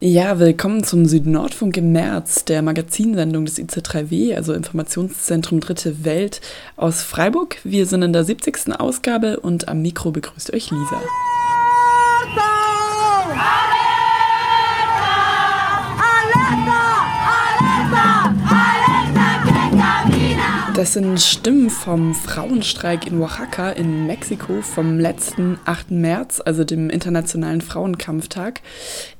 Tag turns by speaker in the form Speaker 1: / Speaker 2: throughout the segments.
Speaker 1: Ja, willkommen zum Südnordfunk im März, der Magazinsendung des IC3W, also Informationszentrum Dritte Welt aus Freiburg. Wir sind in der 70. Ausgabe und am Mikro begrüßt euch Lisa. Das sind Stimmen vom Frauenstreik in Oaxaca in Mexiko vom letzten 8. März, also dem Internationalen Frauenkampftag.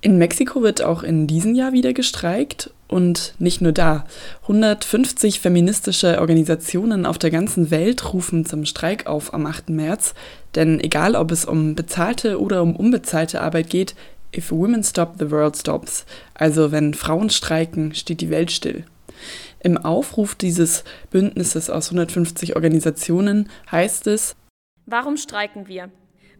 Speaker 1: In Mexiko wird auch in diesem Jahr wieder gestreikt und nicht nur da. 150 feministische Organisationen auf der ganzen Welt rufen zum Streik auf am 8. März. Denn egal, ob es um bezahlte oder um unbezahlte Arbeit geht, if women stop, the world stops. Also wenn Frauen streiken, steht die Welt still. Im Aufruf dieses Bündnisses aus 150 Organisationen heißt es,
Speaker 2: Warum streiken wir?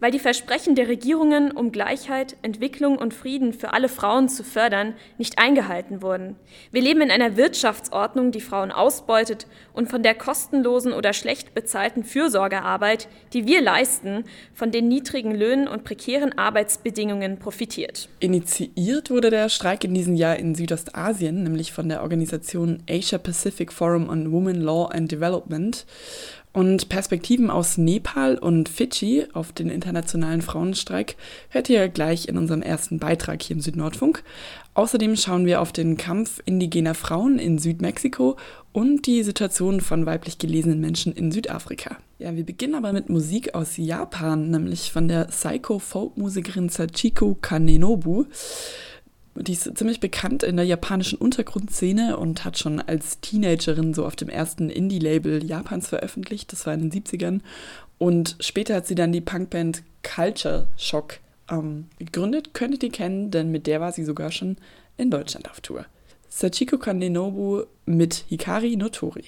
Speaker 2: Weil die Versprechen der Regierungen, um Gleichheit, Entwicklung und Frieden für alle Frauen zu fördern, nicht eingehalten wurden. Wir leben in einer Wirtschaftsordnung, die Frauen ausbeutet und von der kostenlosen oder schlecht bezahlten Fürsorgearbeit, die wir leisten, von den niedrigen Löhnen und prekären Arbeitsbedingungen profitiert.
Speaker 1: Initiiert wurde der Streik in diesem Jahr in Südostasien, nämlich von der Organisation Asia Pacific Forum on Women Law and Development. Und Perspektiven aus Nepal und Fidschi auf den internationalen Frauenstreik hört ihr gleich in unserem ersten Beitrag hier im Südnordfunk. Außerdem schauen wir auf den Kampf indigener Frauen in Südmexiko und die Situation von weiblich gelesenen Menschen in Südafrika. Ja, wir beginnen aber mit Musik aus Japan, nämlich von der Psycho-Folk-Musikerin Sachiko Kanenobu. Die ist ziemlich bekannt in der japanischen Untergrundszene und hat schon als Teenagerin so auf dem ersten Indie-Label Japans veröffentlicht. Das war in den 70ern. Und später hat sie dann die Punkband Culture Shock ähm, gegründet. Könntet ihr kennen, denn mit der war sie sogar schon in Deutschland auf Tour. Sachiko Kanenobu mit Hikari Notori.「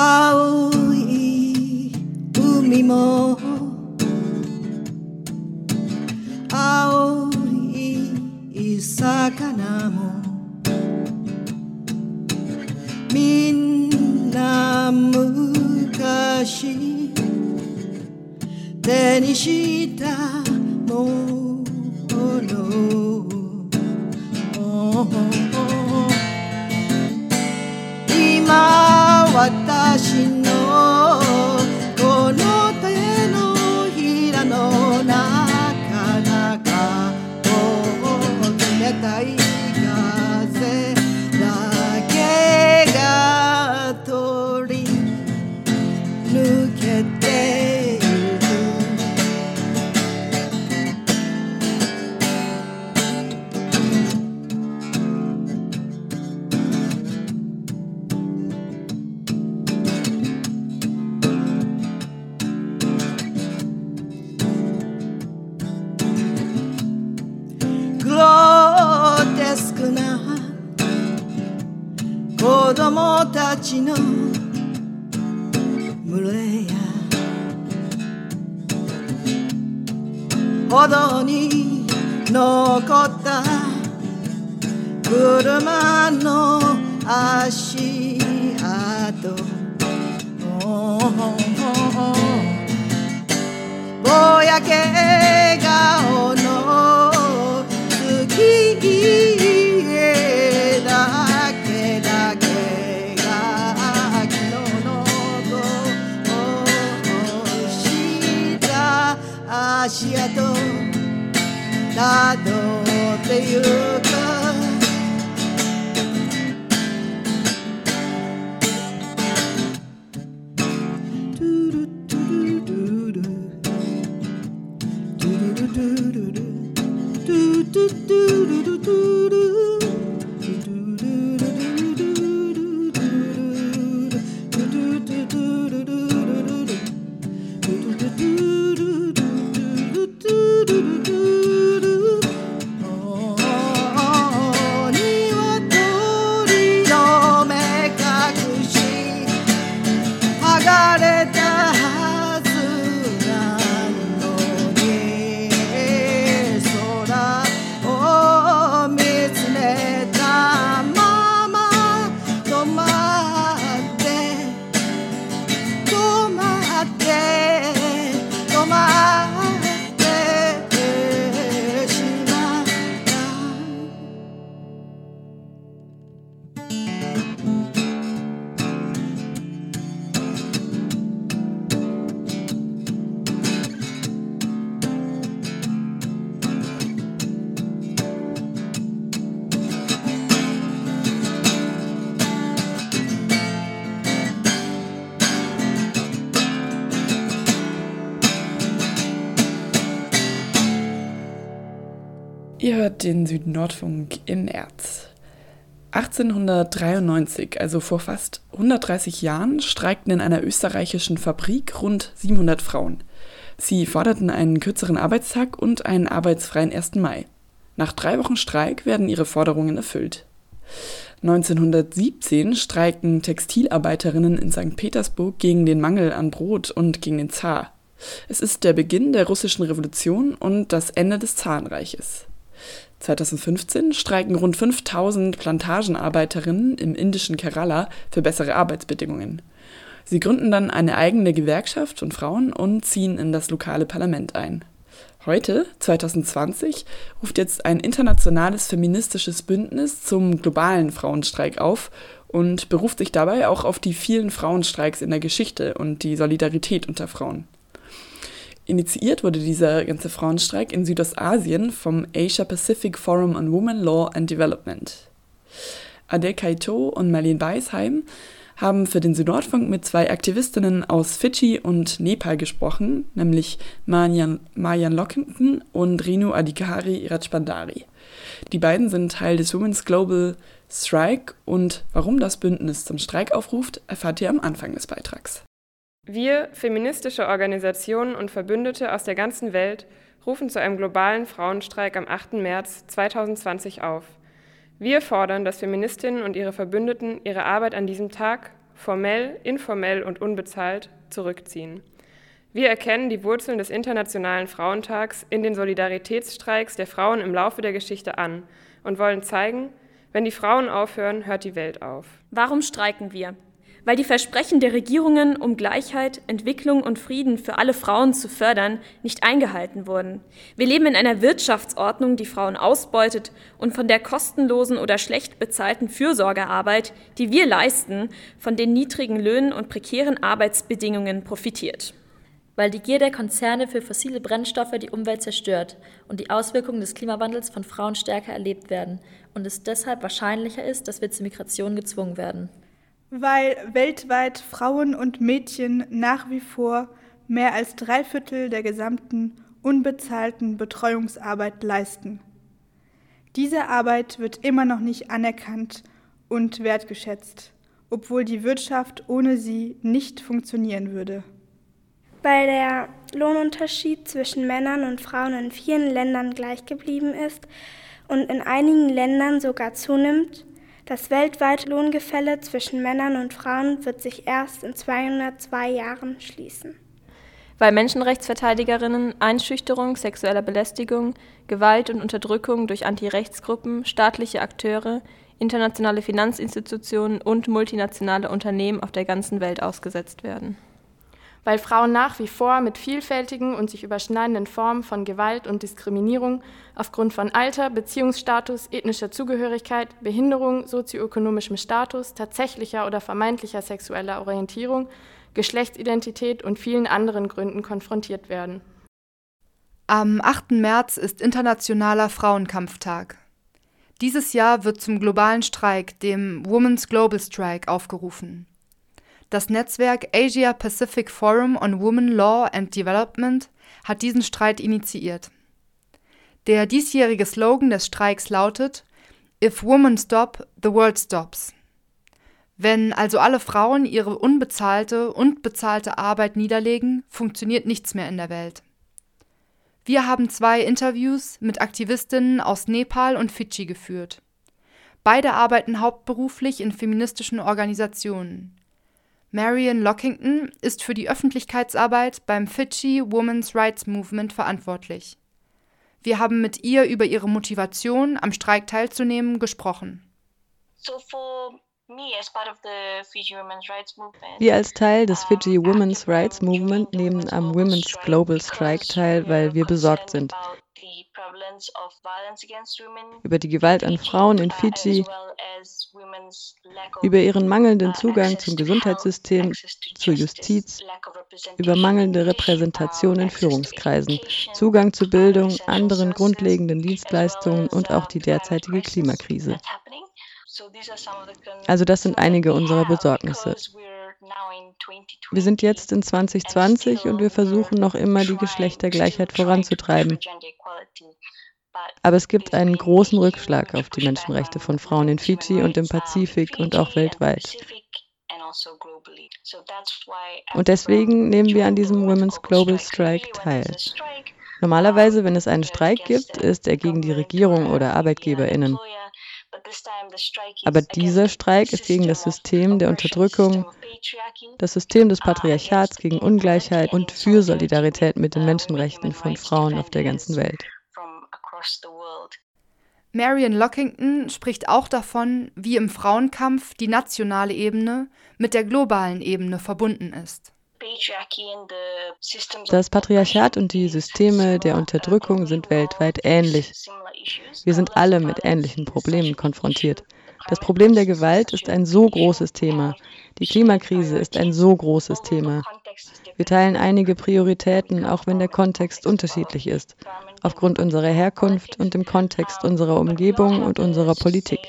Speaker 3: 青い海も青い魚もみん。な昔手にしたもの今私のたちの群れや。歩道に残った車の足。
Speaker 1: you. Den Südnordfunk in Erz. 1893, also vor fast 130 Jahren, streikten in einer österreichischen Fabrik rund 700 Frauen. Sie forderten einen kürzeren Arbeitstag und einen arbeitsfreien 1. Mai. Nach drei Wochen Streik werden ihre Forderungen erfüllt. 1917 streiken Textilarbeiterinnen in St. Petersburg gegen den Mangel an Brot und gegen den Zar. Es ist der Beginn der russischen Revolution und das Ende des Zarenreiches. 2015 streiken rund 5000 Plantagenarbeiterinnen im indischen Kerala für bessere Arbeitsbedingungen. Sie gründen dann eine eigene Gewerkschaft von Frauen und ziehen in das lokale Parlament ein. Heute, 2020, ruft jetzt ein internationales feministisches Bündnis zum globalen Frauenstreik auf und beruft sich dabei auch auf die vielen Frauenstreiks in der Geschichte und die Solidarität unter Frauen. Initiiert wurde dieser ganze Frauenstreik in Südostasien vom Asia Pacific Forum on Women, Law and Development. Adel Kaito und Marlene Beisheim haben für den Südnordfunk mit zwei Aktivistinnen aus Fidschi und Nepal gesprochen, nämlich Marian, Marian Lockington und Renu Adhikari Rajbandari. Die beiden sind Teil des Women's Global Strike und warum das Bündnis zum Streik aufruft, erfahrt ihr am Anfang des Beitrags.
Speaker 4: Wir, feministische Organisationen und Verbündete aus der ganzen Welt, rufen zu einem globalen Frauenstreik am 8. März 2020 auf. Wir fordern, dass Feministinnen und ihre Verbündeten ihre Arbeit an diesem Tag formell, informell und unbezahlt zurückziehen. Wir erkennen die Wurzeln des Internationalen Frauentags in den Solidaritätsstreiks der Frauen im Laufe der Geschichte an und wollen zeigen, wenn die Frauen aufhören, hört die Welt auf.
Speaker 2: Warum streiken wir? Weil die Versprechen der Regierungen, um Gleichheit, Entwicklung und Frieden für alle Frauen zu fördern, nicht eingehalten wurden. Wir leben in einer Wirtschaftsordnung, die Frauen ausbeutet und von der kostenlosen oder schlecht bezahlten Fürsorgearbeit, die wir leisten, von den niedrigen Löhnen und prekären Arbeitsbedingungen profitiert
Speaker 5: weil die Gier der Konzerne für fossile Brennstoffe die Umwelt zerstört und die Auswirkungen des Klimawandels von Frauen stärker erlebt werden und es deshalb wahrscheinlicher ist, dass wir zur Migration gezwungen werden
Speaker 6: weil weltweit Frauen und Mädchen nach wie vor mehr als drei Viertel der gesamten unbezahlten Betreuungsarbeit leisten. Diese Arbeit wird immer noch nicht anerkannt und wertgeschätzt, obwohl die Wirtschaft ohne sie nicht funktionieren würde.
Speaker 7: Weil der Lohnunterschied zwischen Männern und Frauen in vielen Ländern gleich geblieben ist und in einigen Ländern sogar zunimmt, das weltweite Lohngefälle zwischen Männern und Frauen wird sich erst in 202 Jahren schließen.
Speaker 8: Weil Menschenrechtsverteidigerinnen Einschüchterung, sexueller Belästigung, Gewalt und Unterdrückung durch Antirechtsgruppen, staatliche Akteure, internationale Finanzinstitutionen und multinationale Unternehmen auf der ganzen Welt ausgesetzt werden
Speaker 4: weil Frauen nach wie vor mit vielfältigen und sich überschneidenden Formen von Gewalt und Diskriminierung aufgrund von Alter, Beziehungsstatus, ethnischer Zugehörigkeit, Behinderung, sozioökonomischem Status, tatsächlicher oder vermeintlicher sexueller Orientierung, Geschlechtsidentität und vielen anderen Gründen konfrontiert werden.
Speaker 9: Am 8. März ist Internationaler Frauenkampftag. Dieses Jahr wird zum globalen Streik, dem Women's Global Strike, aufgerufen. Das Netzwerk Asia Pacific Forum on Women Law and Development hat diesen Streit initiiert. Der diesjährige Slogan des Streiks lautet If women stop, the world stops. Wenn also alle Frauen ihre unbezahlte und bezahlte Arbeit niederlegen, funktioniert nichts mehr in der Welt. Wir haben zwei Interviews mit Aktivistinnen aus Nepal und Fidschi geführt. Beide arbeiten hauptberuflich in feministischen Organisationen. Marian Lockington ist für die Öffentlichkeitsarbeit beim Fidschi Women's Rights Movement verantwortlich. Wir haben mit ihr über ihre Motivation, am Streik teilzunehmen, gesprochen.
Speaker 10: Wir als Teil des Fiji Women's Rights Movement nehmen am Women's Global Strike teil, weil wir besorgt sind. über die Gewalt an Frauen in Fiji, über ihren mangelnden Zugang zum Gesundheitssystem, zur Justiz, über mangelnde Repräsentation in Führungskreisen, Zugang zu Bildung, anderen grundlegenden Dienstleistungen und auch die derzeitige Klimakrise. Also das sind einige unserer Besorgnisse. Wir sind jetzt in 2020 und wir versuchen noch immer die Geschlechtergleichheit voranzutreiben. Aber es gibt einen großen Rückschlag auf die Menschenrechte von Frauen in Fidschi und im Pazifik und auch weltweit. Und deswegen nehmen wir an diesem Women's Global Strike teil. Normalerweise, wenn es einen Streik gibt, ist er gegen die Regierung oder Arbeitgeberinnen. Aber dieser Streik ist gegen das System der Unterdrückung, das System des Patriarchats gegen Ungleichheit und für Solidarität mit den Menschenrechten von Frauen auf der ganzen Welt.
Speaker 9: Marian Lockington spricht auch davon, wie im Frauenkampf die nationale Ebene mit der globalen Ebene verbunden ist.
Speaker 10: Das Patriarchat und die Systeme der Unterdrückung sind weltweit ähnlich. Wir sind alle mit ähnlichen Problemen konfrontiert. Das Problem der Gewalt ist ein so großes Thema. Die Klimakrise ist ein so großes Thema. Wir teilen einige Prioritäten, auch wenn der Kontext unterschiedlich ist, aufgrund unserer Herkunft und im Kontext unserer Umgebung und unserer Politik.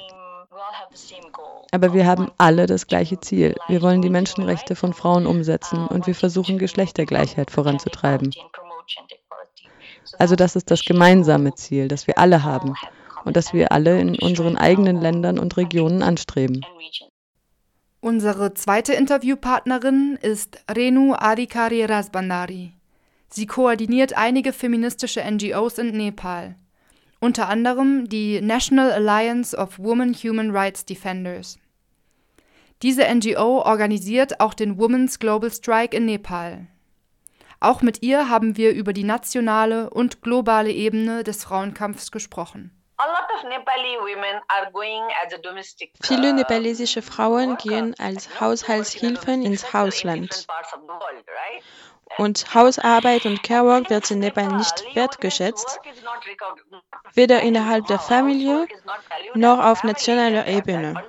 Speaker 10: Aber wir haben alle das gleiche Ziel. Wir wollen die Menschenrechte von Frauen umsetzen und wir versuchen Geschlechtergleichheit voranzutreiben. Also das ist das gemeinsame Ziel, das wir alle haben und das wir alle in unseren eigenen Ländern und Regionen anstreben.
Speaker 9: Unsere zweite Interviewpartnerin ist Renu Adhikari Rasbandari. Sie koordiniert einige feministische NGOs in Nepal unter anderem die National Alliance of Women Human Rights Defenders. Diese NGO organisiert auch den Women's Global Strike in Nepal. Auch mit ihr haben wir über die nationale und globale Ebene des Frauenkampfs gesprochen.
Speaker 11: Viele nepalesische Frauen gehen als Haushaltshilfen ins Ausland. Und Hausarbeit und Carework wird in Nepal nicht wertgeschätzt, weder innerhalb der Familie noch auf nationaler Ebene.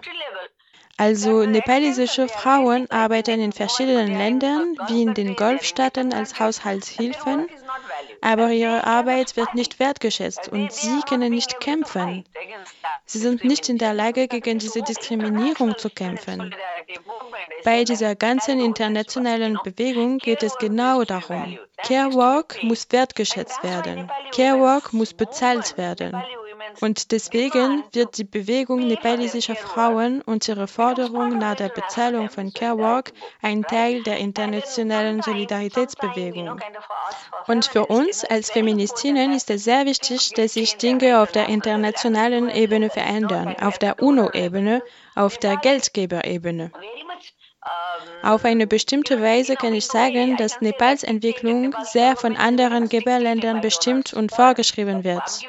Speaker 11: Also nepalesische Frauen arbeiten in verschiedenen Ländern, wie in den Golfstaaten, als Haushaltshilfen, aber ihre Arbeit wird nicht wertgeschätzt und sie können nicht kämpfen. Sie sind nicht in der Lage, gegen diese Diskriminierung zu kämpfen. Bei dieser ganzen internationalen Bewegung geht es genau darum. Care Work muss wertgeschätzt werden. Care Work muss bezahlt werden. Und deswegen wird die Bewegung nepalesischer Frauen und ihre Forderung nach der Bezahlung von Care Work ein Teil der internationalen Solidaritätsbewegung. Und für uns als Feministinnen ist es sehr wichtig, dass sich Dinge auf der internationalen Ebene verändern, auf der UNO-Ebene, auf der Geldgeberebene. Auf eine bestimmte Weise kann ich sagen, dass Nepals Entwicklung sehr von anderen Geberländern bestimmt und vorgeschrieben wird.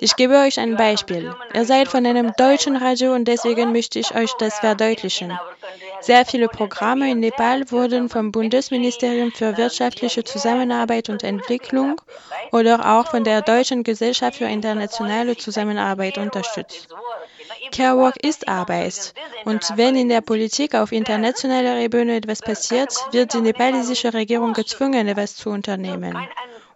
Speaker 11: Ich gebe euch ein Beispiel. Ihr seid von einem deutschen Radio und deswegen möchte ich euch das verdeutlichen. Sehr viele Programme in Nepal wurden vom Bundesministerium für wirtschaftliche Zusammenarbeit und Entwicklung oder auch von der Deutschen Gesellschaft für internationale Zusammenarbeit unterstützt. Carework ist Arbeit. Und wenn in der Politik auf internationaler Ebene etwas passiert, wird die nepalesische Regierung gezwungen, etwas zu unternehmen.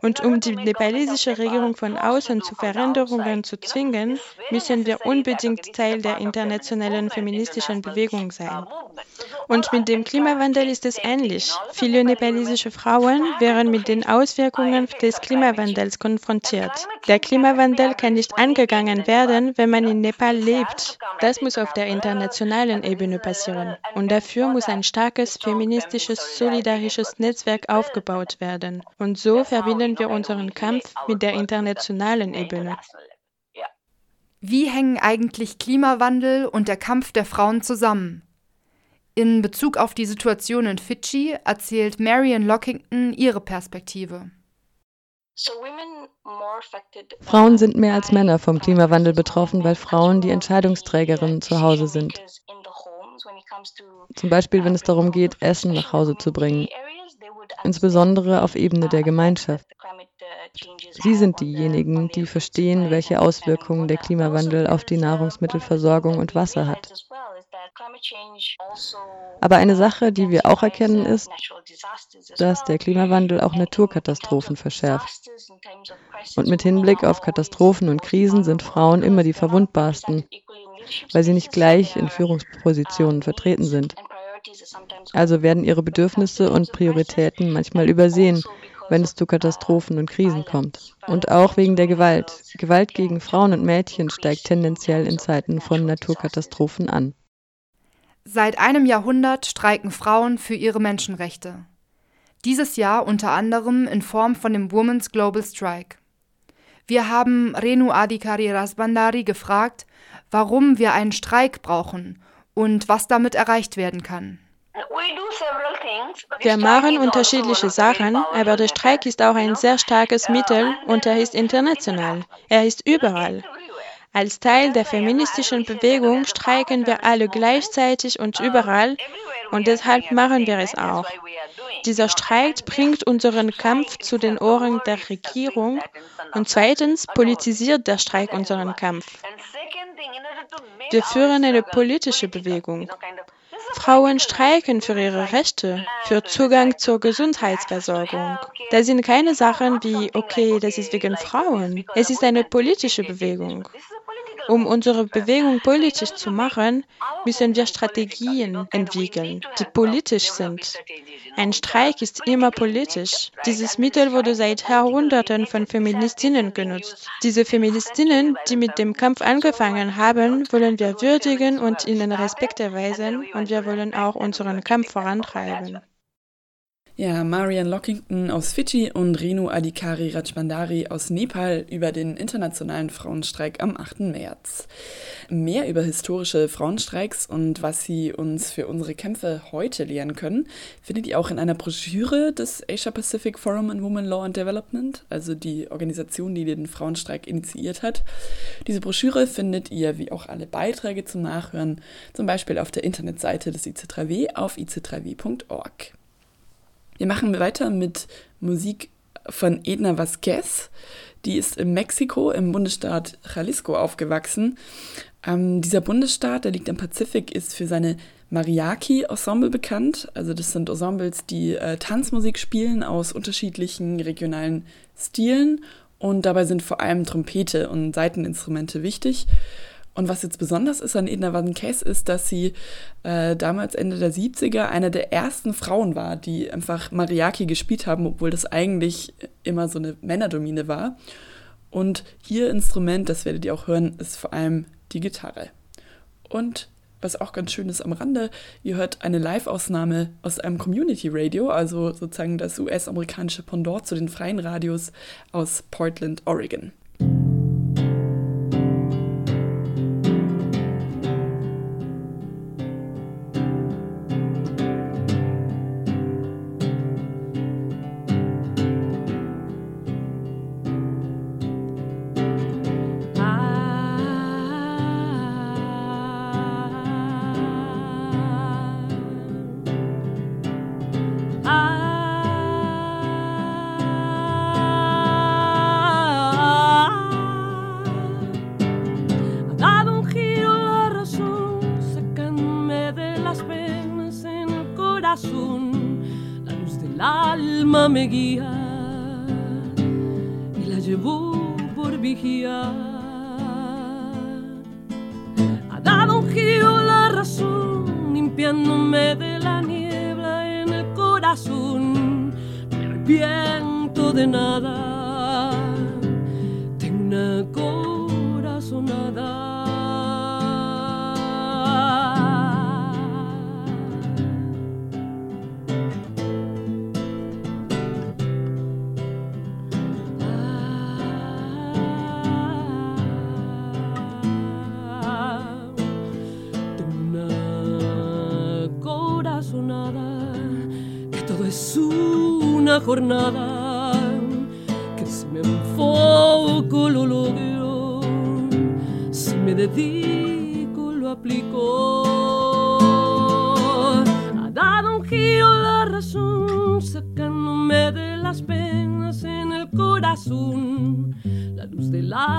Speaker 11: Und um die nepalesische Regierung von außen zu Veränderungen zu zwingen, müssen wir unbedingt Teil der internationalen feministischen Bewegung sein. Und mit dem Klimawandel ist es ähnlich. Viele nepalesische Frauen wären mit den Auswirkungen des Klimawandels konfrontiert. Der Klimawandel kann nicht angegangen werden, wenn man in Nepal lebt. Das muss auf der internationalen Ebene passieren. Und dafür muss ein starkes feministisches, solidarisches Netzwerk aufgebaut werden. Und so verbinden wir unseren Kampf mit der internationalen Ebene.
Speaker 9: Wie hängen eigentlich Klimawandel und der Kampf der Frauen zusammen? In Bezug auf die Situation in Fidschi erzählt Marian Lockington ihre Perspektive.
Speaker 10: Frauen sind mehr als Männer vom Klimawandel betroffen, weil Frauen die Entscheidungsträgerinnen zu Hause sind. Zum Beispiel, wenn es darum geht, Essen nach Hause zu bringen, insbesondere auf Ebene der Gemeinschaft. Sie sind diejenigen, die verstehen, welche Auswirkungen der Klimawandel auf die Nahrungsmittelversorgung und Wasser hat. Aber eine Sache, die wir auch erkennen, ist, dass der Klimawandel auch Naturkatastrophen verschärft. Und mit Hinblick auf Katastrophen und Krisen sind Frauen immer die verwundbarsten, weil sie nicht gleich in Führungspositionen vertreten sind. Also werden ihre Bedürfnisse und Prioritäten manchmal übersehen, wenn es zu Katastrophen und Krisen kommt. Und auch wegen der Gewalt. Gewalt gegen Frauen und Mädchen steigt tendenziell in Zeiten von Naturkatastrophen an.
Speaker 9: Seit einem Jahrhundert streiken Frauen für ihre Menschenrechte. Dieses Jahr unter anderem in Form von dem Women's Global Strike. Wir haben Renu Adhikari Rasbandari gefragt, warum wir einen Streik brauchen und was damit erreicht werden kann.
Speaker 11: Wir machen unterschiedliche Sachen, aber der Streik ist auch ein sehr starkes Mittel und er ist international. Er ist überall. Als Teil der feministischen Bewegung streiken wir alle gleichzeitig und überall und deshalb machen wir es auch. Dieser Streik bringt unseren Kampf zu den Ohren der Regierung und zweitens politisiert der Streik unseren Kampf. Wir führen eine politische Bewegung. Frauen streiken für ihre Rechte, für Zugang zur Gesundheitsversorgung. Das sind keine Sachen wie, okay, das ist wegen Frauen. Es ist eine politische Bewegung. Um unsere Bewegung politisch zu machen, müssen wir Strategien entwickeln, die politisch sind. Ein Streik ist immer politisch. Dieses Mittel wurde seit Jahrhunderten von Feministinnen genutzt. Diese Feministinnen, die mit dem Kampf angefangen haben, wollen wir würdigen und ihnen Respekt erweisen und wir wollen auch unseren Kampf vorantreiben.
Speaker 1: Ja, Marian Lockington aus Fidschi und Renu Adhikari Rajbandari aus Nepal über den internationalen Frauenstreik am 8. März. Mehr über historische Frauenstreiks und was sie uns für unsere Kämpfe heute lehren können, findet ihr auch in einer Broschüre des Asia Pacific Forum on Women Law and Development, also die Organisation, die den Frauenstreik initiiert hat. Diese Broschüre findet ihr, wie auch alle Beiträge zum Nachhören, zum Beispiel auf der Internetseite des IC3W auf ic3w.org. Wir machen weiter mit Musik von Edna Vasquez. Die ist in Mexiko im Bundesstaat Jalisco aufgewachsen. Ähm, dieser Bundesstaat, der liegt am Pazifik, ist für seine Mariachi-Ensemble bekannt. Also das sind Ensembles, die äh, Tanzmusik spielen aus unterschiedlichen regionalen Stilen und dabei sind vor allem Trompete und Saiteninstrumente wichtig. Und was jetzt besonders ist an Edna Case ist, dass sie äh, damals Ende der 70er eine der ersten Frauen war, die einfach Mariachi gespielt haben, obwohl das eigentlich immer so eine Männerdomine war. Und ihr Instrument, das werdet ihr auch hören, ist vor allem die Gitarre. Und was auch ganz schön ist am Rande, ihr hört eine Live-Ausnahme aus einem Community Radio, also sozusagen das US-amerikanische Pendant zu den freien Radios aus Portland, Oregon.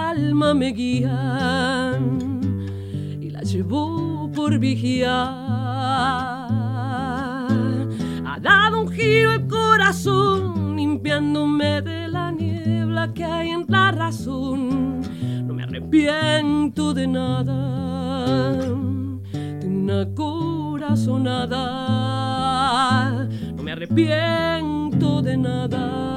Speaker 12: Alma me guía y la llevó por vigiar. Ha dado un giro el corazón, limpiándome de la niebla que hay en la razón. No me arrepiento de nada, de una corazonada, no me arrepiento de nada.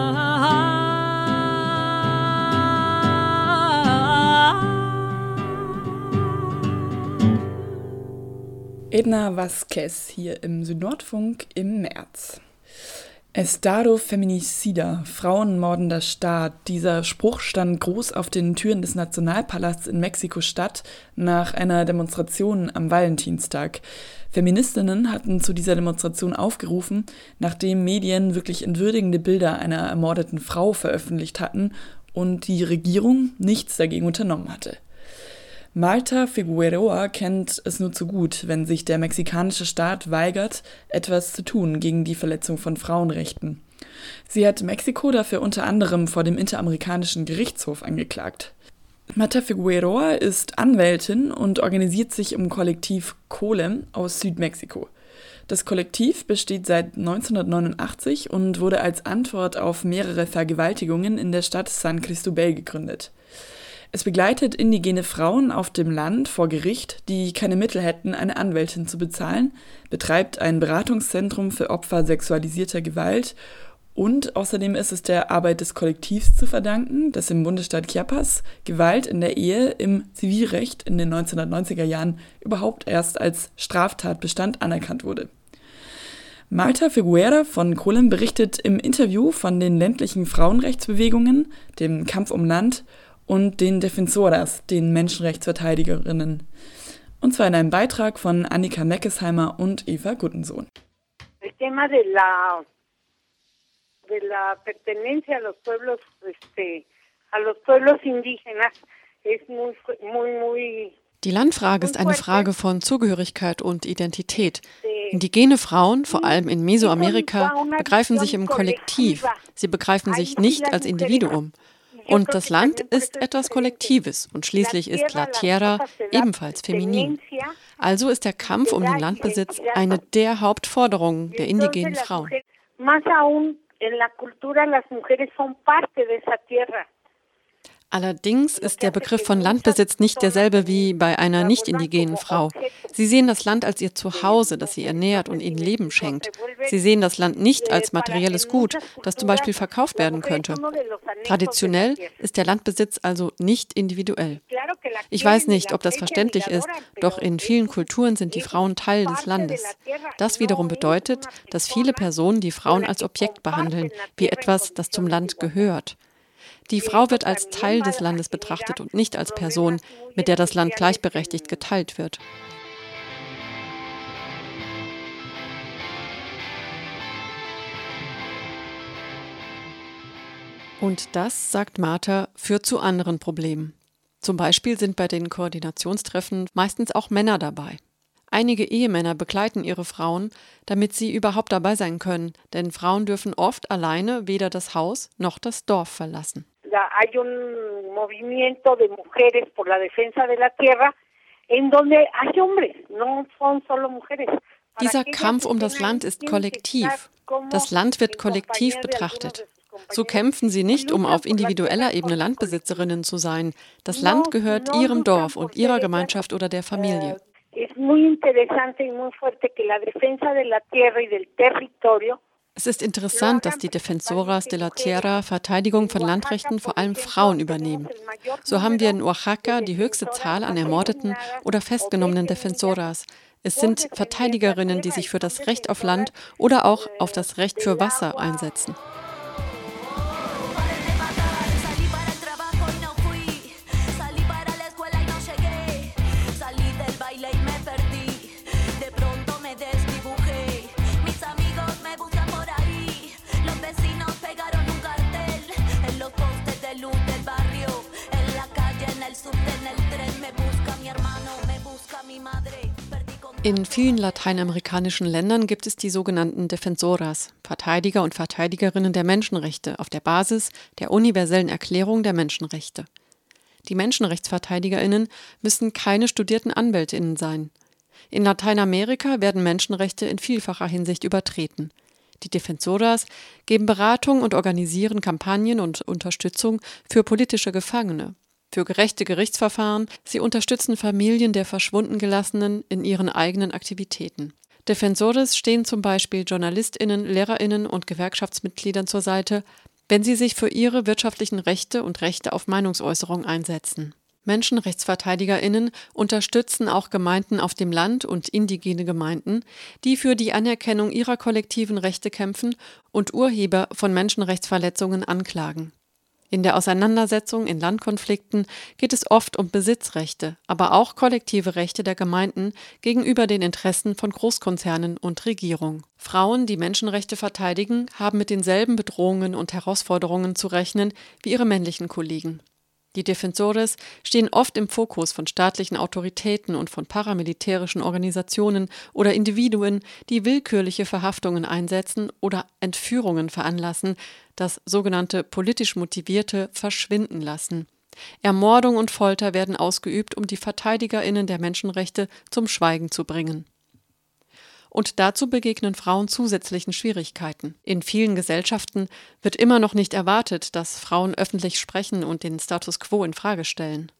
Speaker 1: Edna Vasquez hier im Südnordfunk im März. Estado Feminicida, frauenmordender Staat. Dieser Spruch stand groß auf den Türen des Nationalpalasts in Mexiko-Stadt nach einer Demonstration am Valentinstag. Feministinnen hatten zu dieser Demonstration aufgerufen, nachdem Medien wirklich entwürdigende Bilder einer ermordeten Frau veröffentlicht hatten und die Regierung nichts dagegen unternommen hatte. Marta Figueroa kennt es nur zu gut, wenn sich der mexikanische Staat weigert, etwas zu tun gegen die Verletzung von Frauenrechten. Sie hat Mexiko dafür unter anderem vor dem Interamerikanischen Gerichtshof angeklagt. Marta Figueroa ist Anwältin und organisiert sich im Kollektiv Colem aus Südmexiko. Das Kollektiv besteht seit 1989 und wurde als Antwort auf mehrere Vergewaltigungen in der Stadt San Cristobal gegründet. Es begleitet indigene Frauen auf dem Land vor Gericht, die keine Mittel hätten, eine Anwältin zu bezahlen, betreibt ein Beratungszentrum für Opfer sexualisierter Gewalt und außerdem ist es der Arbeit des Kollektivs zu verdanken, dass im Bundesstaat Chiapas Gewalt in der Ehe im Zivilrecht in den 1990er Jahren überhaupt erst als Straftatbestand anerkannt wurde. Marta Figuera von Kolem berichtet im Interview von den ländlichen Frauenrechtsbewegungen, dem Kampf um Land und den Defensoras, den Menschenrechtsverteidigerinnen. Und zwar in einem Beitrag von Annika Meckesheimer und Eva Guttensohn.
Speaker 13: El tema de la, de la pertenencia a los pueblos, este, a los pueblos indígenas es muy, muy, muy
Speaker 14: Die Landfrage ist eine Frage von Zugehörigkeit und Identität. Indigene Frauen, vor allem in Mesoamerika, begreifen sich im Kollektiv. Sie begreifen sich nicht als Individuum. Und das Land ist etwas Kollektives und schließlich ist La Tierra ebenfalls feminin. Also ist der Kampf um den Landbesitz eine der Hauptforderungen der indigenen Frauen.
Speaker 13: Más aún en la cultura las mujeres son parte de esa tierra.
Speaker 14: Allerdings ist der Begriff von Landbesitz nicht derselbe wie bei einer nicht indigenen Frau. Sie sehen das Land als ihr Zuhause, das sie ernährt und ihnen Leben schenkt. Sie sehen das Land nicht als materielles Gut, das zum Beispiel verkauft werden könnte. Traditionell ist der Landbesitz also nicht individuell. Ich weiß nicht, ob das verständlich ist, doch in vielen Kulturen sind die Frauen Teil des Landes. Das wiederum bedeutet, dass viele Personen die Frauen als Objekt behandeln, wie etwas, das zum Land gehört. Die Frau wird als Teil des Landes betrachtet und nicht als Person, mit der das Land gleichberechtigt geteilt wird. Und das, sagt Martha, führt zu anderen Problemen. Zum Beispiel sind bei den Koordinationstreffen meistens auch Männer dabei. Einige Ehemänner begleiten ihre Frauen, damit sie überhaupt dabei sein können, denn Frauen dürfen oft alleine weder das Haus noch das Dorf verlassen.
Speaker 13: La- hay un movimiento de mujeres por la defensa de la tierra en donde hay hombres, no son solo mujeres.
Speaker 14: Dieser Kampf um das Land ist kollektiv. Das Land wird kollektiv betrachtet. So kämpfen sie nicht, um auf individueller Ebene Landbesitzerinnen zu sein. Das Land gehört ihrem Dorf und ihrer Gemeinschaft oder der Familie.
Speaker 13: Es muy interesante y muy fuerte que la defensa de la tierra y del territorio
Speaker 14: Es ist interessant, dass die Defensoras de la Tierra Verteidigung von Landrechten vor allem Frauen übernehmen. So haben wir in Oaxaca die höchste Zahl an ermordeten oder festgenommenen Defensoras. Es sind Verteidigerinnen, die sich für das Recht auf Land oder auch auf das Recht für Wasser einsetzen. In vielen lateinamerikanischen Ländern gibt es die sogenannten Defensoras, Verteidiger und Verteidigerinnen der Menschenrechte auf der Basis der universellen Erklärung der Menschenrechte. Die Menschenrechtsverteidigerinnen müssen keine studierten Anwältinnen sein. In Lateinamerika werden Menschenrechte in vielfacher Hinsicht übertreten. Die Defensoras geben Beratung und organisieren Kampagnen und Unterstützung für politische Gefangene, für gerechte Gerichtsverfahren, sie unterstützen Familien der Verschwundengelassenen in ihren eigenen Aktivitäten. Defensores stehen zum Beispiel JournalistInnen, LehrerInnen und Gewerkschaftsmitgliedern zur Seite, wenn sie sich für ihre wirtschaftlichen Rechte und Rechte auf Meinungsäußerung einsetzen. MenschenrechtsverteidigerInnen unterstützen auch Gemeinden auf dem Land und indigene Gemeinden, die für die Anerkennung ihrer kollektiven Rechte kämpfen und Urheber von Menschenrechtsverletzungen anklagen. In der Auseinandersetzung in Landkonflikten geht es oft um Besitzrechte, aber auch kollektive Rechte der Gemeinden gegenüber den Interessen von Großkonzernen und Regierung. Frauen, die Menschenrechte verteidigen, haben mit denselben Bedrohungen und Herausforderungen zu rechnen wie ihre männlichen Kollegen. Die Defensores stehen oft im Fokus von staatlichen Autoritäten und von paramilitärischen Organisationen oder Individuen, die willkürliche Verhaftungen einsetzen oder Entführungen veranlassen, das sogenannte politisch motivierte Verschwinden lassen. Ermordung und Folter werden ausgeübt, um die Verteidigerinnen der Menschenrechte zum Schweigen zu bringen. Und dazu begegnen Frauen zusätzlichen Schwierigkeiten. In vielen Gesellschaften wird immer noch nicht erwartet, dass Frauen öffentlich sprechen und den Status quo in Frage stellen.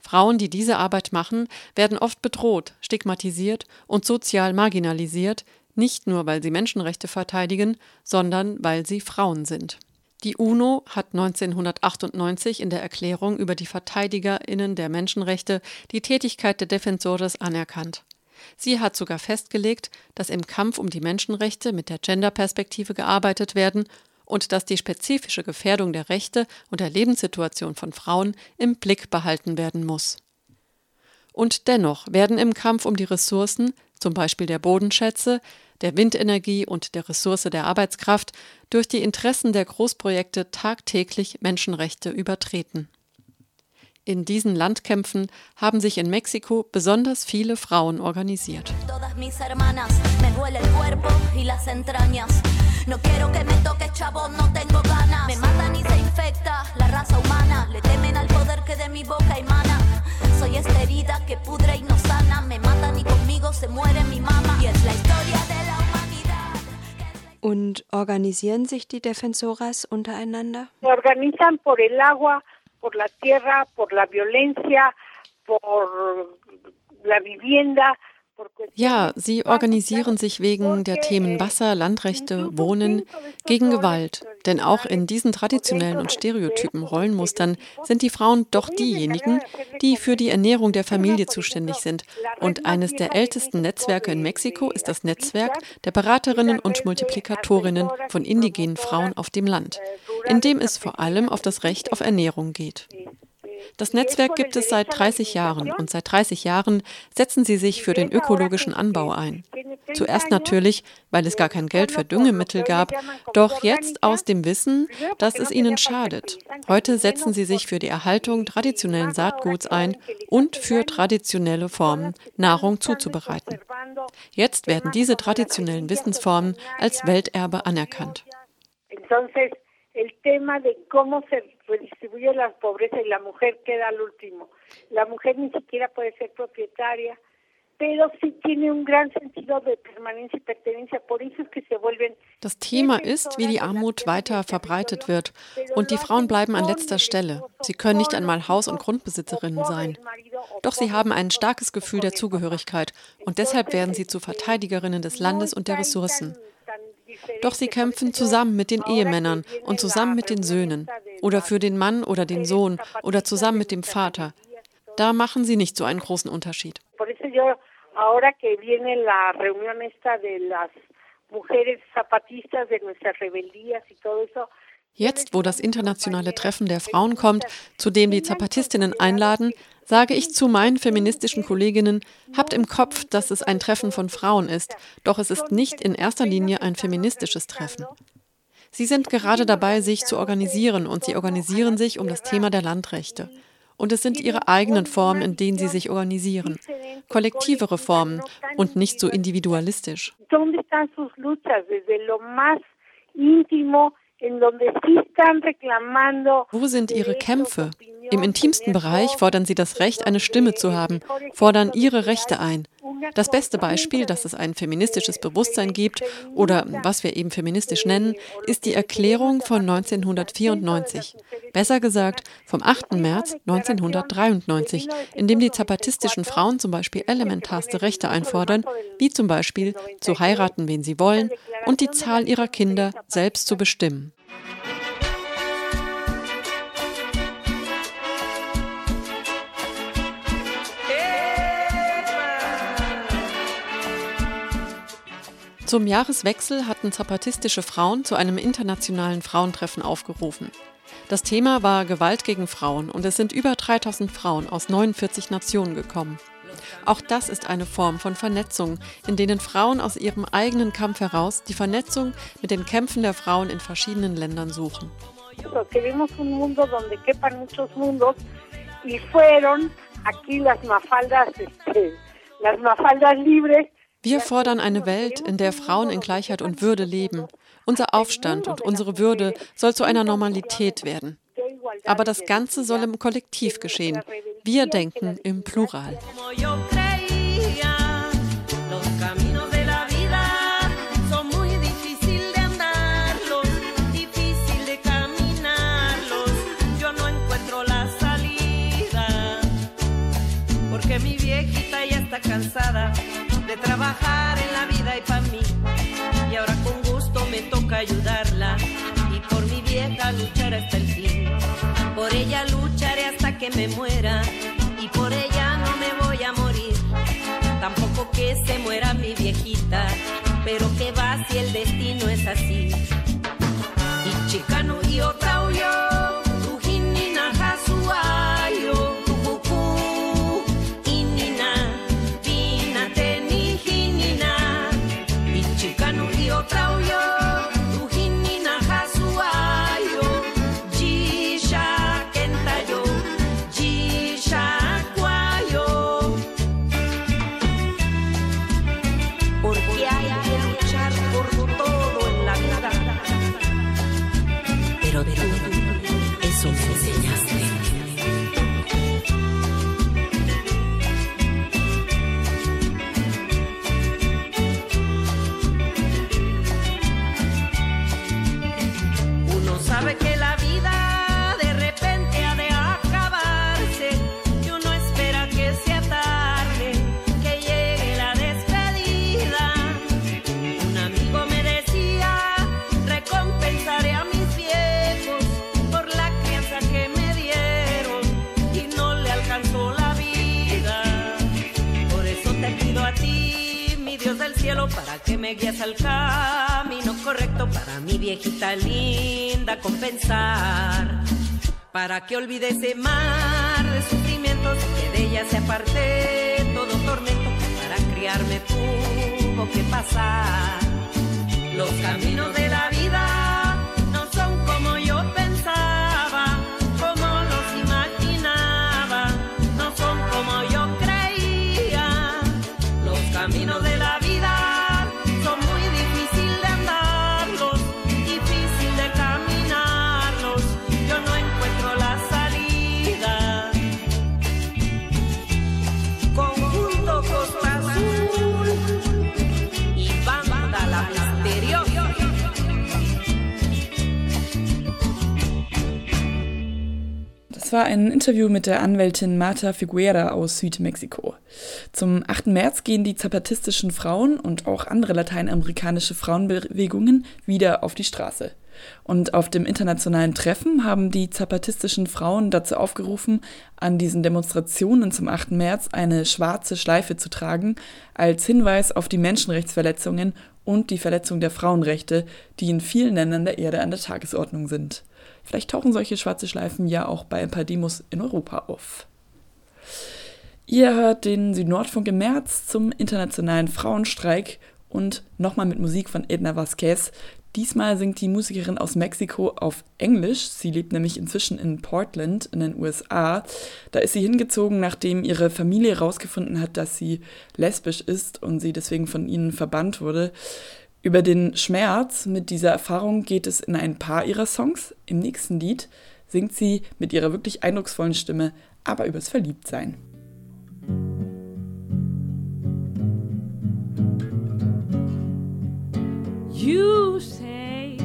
Speaker 14: Frauen, die diese Arbeit machen, werden oft bedroht, stigmatisiert und sozial marginalisiert, nicht nur weil sie Menschenrechte verteidigen, sondern weil sie Frauen sind. Die UNO hat 1998 in der Erklärung über die Verteidigerinnen der Menschenrechte die Tätigkeit der Defensores anerkannt. Sie hat sogar festgelegt, dass im Kampf um die Menschenrechte mit der Genderperspektive gearbeitet werden und dass die spezifische Gefährdung der Rechte und der Lebenssituation von Frauen im Blick behalten werden muss. Und dennoch werden im Kampf um die Ressourcen, zum Beispiel der Bodenschätze, der Windenergie und der Ressource der Arbeitskraft, durch die Interessen der Großprojekte tagtäglich Menschenrechte übertreten. In diesen Landkämpfen haben sich in Mexiko besonders viele Frauen organisiert.
Speaker 15: Und organisieren sich die Defensoras untereinander?
Speaker 13: Se organizan por el agua, por la tierra, por la violencia, por la vivienda.
Speaker 14: Ja, sie organisieren sich wegen der Themen Wasser, Landrechte, Wohnen, gegen Gewalt. Denn auch in diesen traditionellen und stereotypen Rollenmustern sind die Frauen doch diejenigen, die für die Ernährung der Familie zuständig sind. Und eines der ältesten Netzwerke in Mexiko ist das Netzwerk der Beraterinnen und Multiplikatorinnen von indigenen Frauen auf dem Land, in dem es vor allem auf das Recht auf Ernährung geht. Das Netzwerk gibt es seit 30 Jahren und seit 30 Jahren setzen sie sich für den ökologischen Anbau ein. Zuerst natürlich, weil es gar kein Geld für Düngemittel gab, doch jetzt aus dem Wissen, dass es ihnen schadet. Heute setzen sie sich für die Erhaltung traditionellen Saatguts ein und für traditionelle Formen, Nahrung zuzubereiten. Jetzt werden diese traditionellen Wissensformen als Welterbe anerkannt.
Speaker 13: Redistribuye la pobreza y la mujer queda al último. La mujer ni siquiera puede ser propietaria, pero sí tiene un gran sentido de permanencia y pertenencia. Por eso es que se vuelven.
Speaker 14: Das Thema ist, wie die Armut weiter verbreitet wird. Und die Frauen bleiben an letzter Stelle. Sie können nicht einmal Haus- und Grundbesitzerinnen sein. Doch sie haben ein starkes Gefühl der Zugehörigkeit. Und deshalb werden sie zu Verteidigerinnen des Landes und der Ressourcen. Doch sie kämpfen zusammen mit den Ehemännern und zusammen mit den Söhnen oder für den Mann oder den Sohn oder zusammen mit dem Vater. Da machen sie nicht so einen großen Unterschied.
Speaker 13: Ahora que viene la reunión esta de las mujeres zapatistas de nuestras rebeldías y todo eso,
Speaker 14: Jetzt, wo das internationale Treffen der Frauen kommt, zu dem die Zapatistinnen einladen, sage ich zu meinen feministischen Kolleginnen, habt im Kopf, dass es ein Treffen von Frauen ist, doch es ist nicht in erster Linie ein feministisches Treffen. Sie sind gerade dabei, sich zu organisieren und sie organisieren sich um das Thema der Landrechte. Und es sind ihre eigenen Formen, in denen sie sich organisieren. Kollektive Reformen und nicht so individualistisch.
Speaker 13: ¿Dónde están luchas desde lo más íntimo,
Speaker 14: Wo sind ihre Kämpfe? Im intimsten Bereich fordern sie das Recht, eine Stimme zu haben, fordern ihre Rechte ein. Das beste Beispiel, dass es ein feministisches Bewusstsein gibt oder was wir eben feministisch nennen, ist die Erklärung von 1994. Besser gesagt vom 8. März 1993, in dem die zapatistischen Frauen zum Beispiel elementarste Rechte einfordern, wie zum Beispiel zu heiraten, wen sie wollen und die Zahl ihrer Kinder selbst zu bestimmen. Zum Jahreswechsel hatten zapatistische Frauen zu einem internationalen Frauentreffen aufgerufen. Das Thema war Gewalt gegen Frauen und es sind über 3000 Frauen aus 49 Nationen gekommen. Auch das ist eine Form von Vernetzung, in denen Frauen aus ihrem eigenen Kampf heraus die Vernetzung mit den Kämpfen der Frauen in verschiedenen Ländern suchen.
Speaker 13: y fueron aquí las mafaldas, las mafaldas libres
Speaker 14: Wir fordern eine Welt, in der Frauen in Gleichheit und Würde leben. Unser Aufstand und unsere Würde soll zu einer Normalität werden. Aber das Ganze soll im Kollektiv geschehen. Wir denken im Plural.
Speaker 16: Cansada de trabajar en la vida y para mí. Y ahora con gusto me toca ayudarla y por mi vieja luchar hasta el fin. Por ella lucharé hasta que me muera y por ella no me voy a morir. Tampoco que se muera mi viejita, pero que va si el destino es así. Y chicano y otra huyó, para mi viejita linda compensar. Para que olvide ese mar de sufrimientos que de ella se aparte todo tormento para criarme tuvo que pasar. Los caminos de la vida
Speaker 1: Das war ein Interview mit der Anwältin Marta Figuera aus Südmexiko. Zum 8. März gehen die zapatistischen Frauen und auch andere lateinamerikanische Frauenbewegungen wieder auf die Straße. Und auf dem internationalen Treffen haben die zapatistischen Frauen dazu aufgerufen, an diesen Demonstrationen zum 8. März eine schwarze Schleife zu tragen, als Hinweis auf die Menschenrechtsverletzungen und die Verletzung der Frauenrechte, die in vielen Ländern der Erde an der Tagesordnung sind. Vielleicht tauchen solche schwarze Schleifen ja auch bei Demos in Europa auf. Ihr hört den Südnordfunk im März zum internationalen Frauenstreik und nochmal mit Musik von Edna Vasquez, Diesmal singt die Musikerin aus Mexiko auf Englisch. Sie lebt nämlich inzwischen in Portland in den USA. Da ist sie hingezogen, nachdem ihre Familie herausgefunden hat, dass sie lesbisch ist und sie deswegen von ihnen verbannt wurde. Über den Schmerz mit dieser Erfahrung geht es in ein paar ihrer Songs. Im nächsten Lied singt sie mit ihrer wirklich eindrucksvollen Stimme aber übers Verliebtsein.
Speaker 12: You say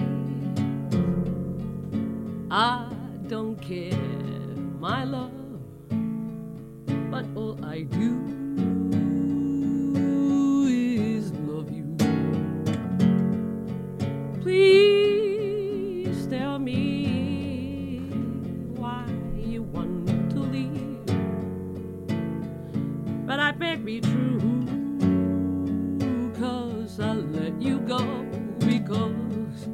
Speaker 12: I don't care, my love, but all I do Please tell me why you want to leave, but I beg be true, cause I let you go because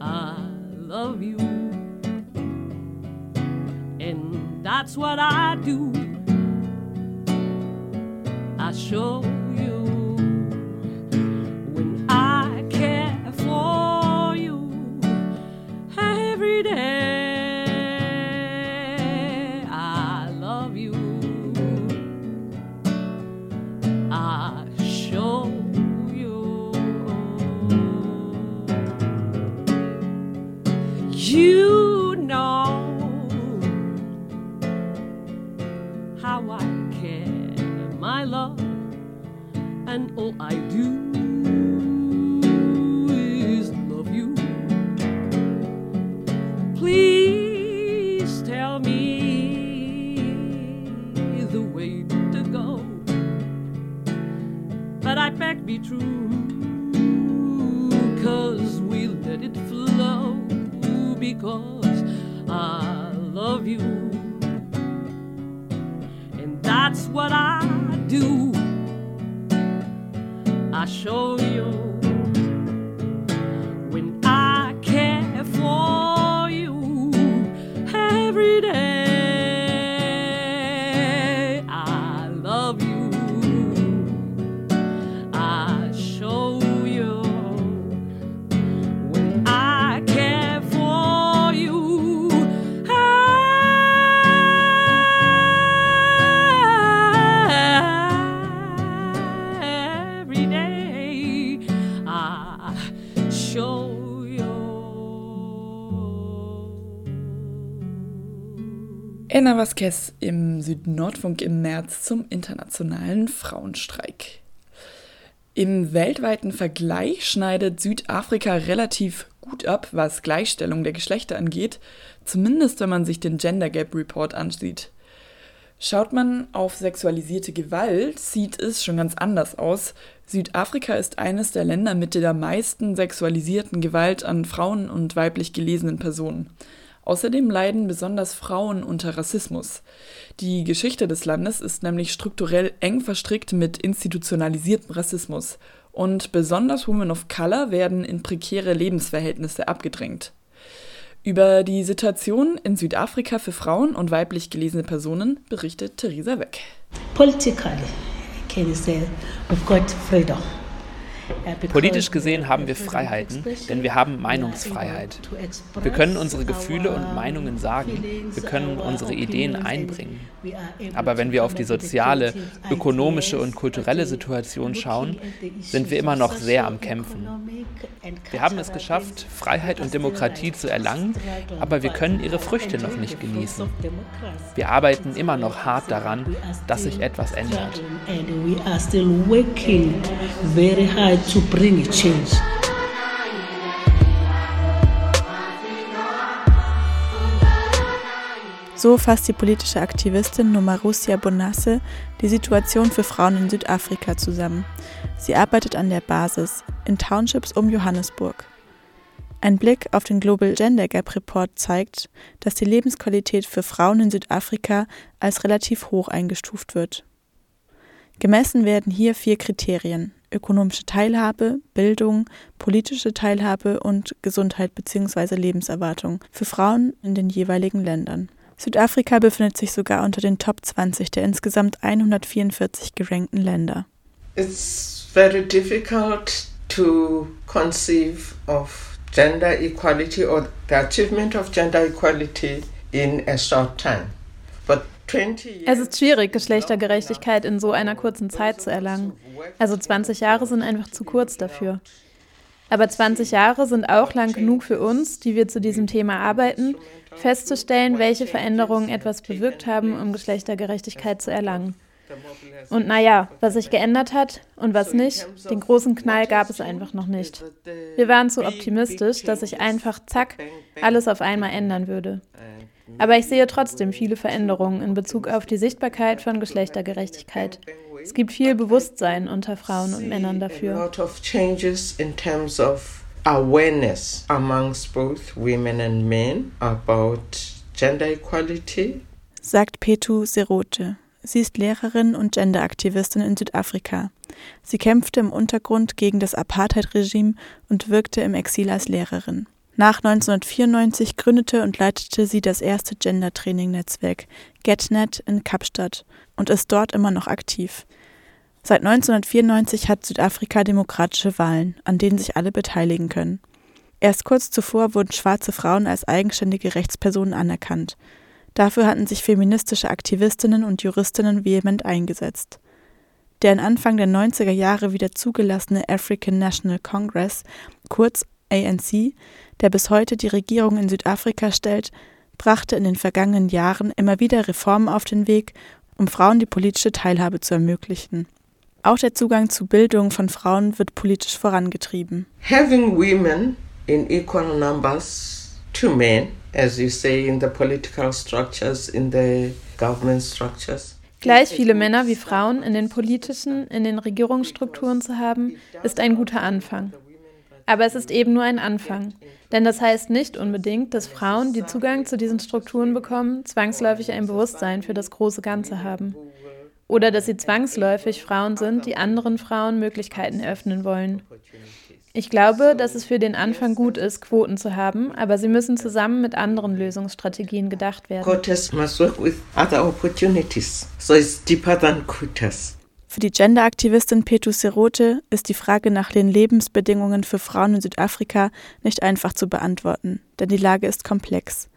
Speaker 12: I love you. And that's what I do. I show you and all I do is love you. Please tell me the way to go, but I beg be true, cause we let it flow because I love you. I show
Speaker 1: Vasquez im Südnordfunk im März zum internationalen Frauenstreik. Im weltweiten Vergleich schneidet Südafrika relativ gut ab, was Gleichstellung der Geschlechter angeht, zumindest wenn man sich den Gender Gap Report ansieht. Schaut man auf sexualisierte Gewalt, sieht es schon ganz anders aus. Südafrika ist eines der Länder mit der meisten sexualisierten Gewalt an Frauen und weiblich gelesenen Personen. Außerdem leiden besonders Frauen unter Rassismus. Die Geschichte des Landes ist nämlich strukturell eng verstrickt mit institutionalisiertem Rassismus und besonders Women of Color werden in prekäre Lebensverhältnisse abgedrängt. Über die Situation in Südafrika für Frauen und weiblich gelesene Personen berichtet Theresa Weck.
Speaker 17: Politically, can you say we've got freedom?
Speaker 18: Politisch gesehen haben wir Freiheiten, denn wir haben Meinungsfreiheit. Wir können unsere Gefühle und Meinungen sagen, wir können unsere Ideen einbringen. Aber wenn wir auf die soziale, ökonomische und kulturelle Situation schauen, sind wir immer noch sehr am Kämpfen. Wir haben es geschafft, Freiheit und Demokratie zu erlangen, aber wir können ihre Früchte noch nicht genießen. Wir arbeiten immer noch hart daran, dass sich etwas ändert.
Speaker 17: Hard to bring change.
Speaker 6: So fasst die politische Aktivistin Nomarusia Bonasse die Situation für Frauen in Südafrika zusammen. Sie arbeitet an der Basis in Townships um Johannesburg. Ein Blick auf den Global Gender Gap Report zeigt, dass die Lebensqualität für Frauen in Südafrika als relativ hoch eingestuft wird. Gemessen werden hier vier Kriterien ökonomische Teilhabe, Bildung, politische Teilhabe und Gesundheit bzw. Lebenserwartung für Frauen in den jeweiligen Ländern. Südafrika befindet sich sogar unter den Top 20 der insgesamt 144 gerankten Länder.
Speaker 19: It's very difficult to conceive of gender equality or the achievement of gender equality in a short time. But 20
Speaker 20: Es ist schwierig, Geschlechtergerechtigkeit in so einer kurzen Zeit zu erlangen. Also 20 Jahre sind einfach zu kurz dafür. Aber 20 Jahre sind auch lang genug für uns, die wir zu diesem Thema arbeiten, festzustellen, welche Veränderungen etwas bewirkt haben, um Geschlechtergerechtigkeit zu erlangen. Und naja, was sich geändert hat und was nicht, den großen Knall gab es einfach noch nicht. Wir waren zu optimistisch, dass sich einfach, zack, alles auf einmal ändern würde. Aber ich sehe trotzdem viele Veränderungen in Bezug auf die Sichtbarkeit von Geschlechtergerechtigkeit. Es gibt viel Bewusstsein unter Frauen und Männern dafür.
Speaker 19: awareness amongst both women and men about gender equality.
Speaker 6: sagt Petu Serote. Sie ist Lehrerin und Genderaktivistin in Südafrika. Sie kämpfte im Untergrund gegen das Apartheid-Regime und wirkte im Exil als Lehrerin. Nach 1994 gründete und leitete sie das erste Gender-Training-Netzwerk GetNet in Kapstadt und ist dort immer noch aktiv. Seit 1994 hat Südafrika demokratische Wahlen, an denen sich alle beteiligen können. Erst kurz zuvor wurden schwarze Frauen als eigenständige Rechtspersonen anerkannt. Dafür hatten sich feministische Aktivistinnen und Juristinnen vehement eingesetzt. Der in Anfang der 90er Jahre wieder zugelassene African National Congress, kurz ANC, der bis heute die Regierung in Südafrika stellt, brachte in den vergangenen Jahren immer wieder Reformen auf den Weg, um Frauen die politische Teilhabe zu ermöglichen. Auch der Zugang zu Bildung von Frauen wird politisch vorangetrieben.
Speaker 19: Having women in equal numbers to men, as you say, in the political structures, in the government structures,
Speaker 20: Gleich viele Männer wie Frauen in den politischen, in den Regierungsstrukturen zu haben, ist ein guter Anfang. Aber es ist eben nur ein Anfang. Denn das heißt nicht unbedingt, dass Frauen, die Zugang zu diesen Strukturen bekommen, zwangsläufig ein Bewusstsein für das große Ganze haben. Oder dass sie zwangsläufig Frauen sind, die anderen Frauen Möglichkeiten eröffnen wollen. Ich glaube, dass es für den Anfang gut ist, Quoten zu haben, aber sie müssen zusammen mit anderen Lösungsstrategien gedacht werden.
Speaker 6: Für die Genderaktivistin Petu Serote ist die Frage nach den Lebensbedingungen für Frauen in Südafrika nicht einfach zu beantworten, denn die Lage ist komplex.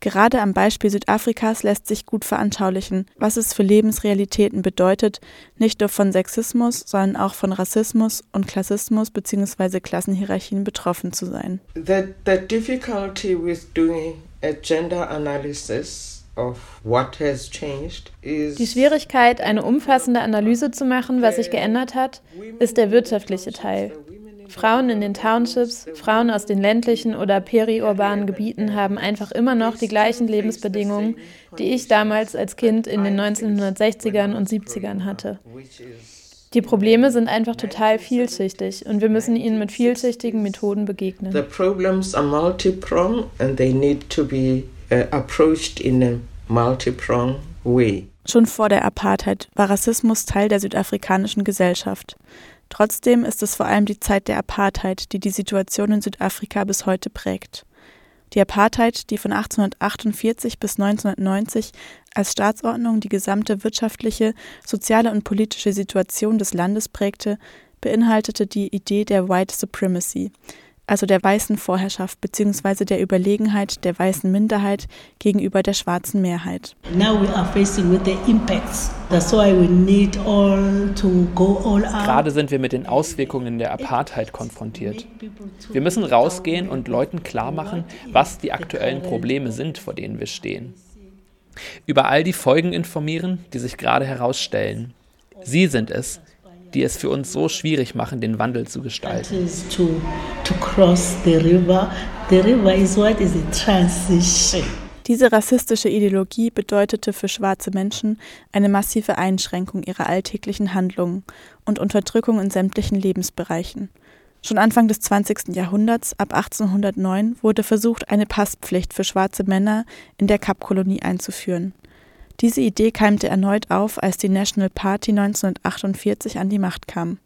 Speaker 6: Gerade am Beispiel Südafrikas lässt sich gut veranschaulichen, was es für Lebensrealitäten bedeutet, nicht nur von Sexismus, sondern auch von Rassismus und Klassismus bzw. Klassenhierarchien betroffen zu sein.
Speaker 19: The, the difficulty with doing a gender analysis of what has changed is
Speaker 20: Die Schwierigkeit, eine umfassende Analyse zu machen, was sich geändert hat, ist der wirtschaftliche Teil. Frauen in den Townships, Frauen aus den ländlichen oder periurbanen Gebieten haben einfach immer noch die gleichen Lebensbedingungen, die ich damals als Kind in den 1960ern und 70ern hatte. Die Probleme sind einfach total vielschichtig und wir müssen ihnen mit vielschichtigen Methoden begegnen.
Speaker 19: the problems are multi-pronged and they need to be uh, approached in a multi-pronged way.
Speaker 6: Schon vor der Apartheid war Rassismus Teil der südafrikanischen Gesellschaft. Trotzdem ist es vor allem die Zeit der Apartheid, die die Situation in Südafrika bis heute prägt. Die Apartheid, die von 1848 bis 1990 als Staatsordnung die gesamte wirtschaftliche, soziale und politische Situation des Landes prägte, beinhaltete die Idee der White Supremacy, also der weißen Vorherrschaft bzw. der Überlegenheit der weißen Minderheit gegenüber der schwarzen Mehrheit.
Speaker 17: Now we are facing with the impacts. That's why we need all to go all out.
Speaker 18: Gerade sind wir mit den Auswirkungen der Apartheid konfrontiert. Wir müssen rausgehen und Leuten klar machen, was die aktuellen Probleme sind, vor denen wir stehen. Über all die Folgen informieren, die sich gerade herausstellen. Sie sind es, die es für uns so schwierig machen, den Wandel zu gestalten.
Speaker 17: to to cross the river. The river is what is a transition.
Speaker 6: Diese rassistische Ideologie bedeutete für schwarze Menschen eine massive Einschränkung ihrer alltäglichen Handlungen und Unterdrückung in sämtlichen Lebensbereichen. Schon Anfang des 20. Jahrhunderts, ab 1809, wurde versucht, eine Passpflicht für schwarze Männer in der Kapkolonie einzuführen. Diese Idee keimte erneut auf, als die National Party 1948 an die Macht kam.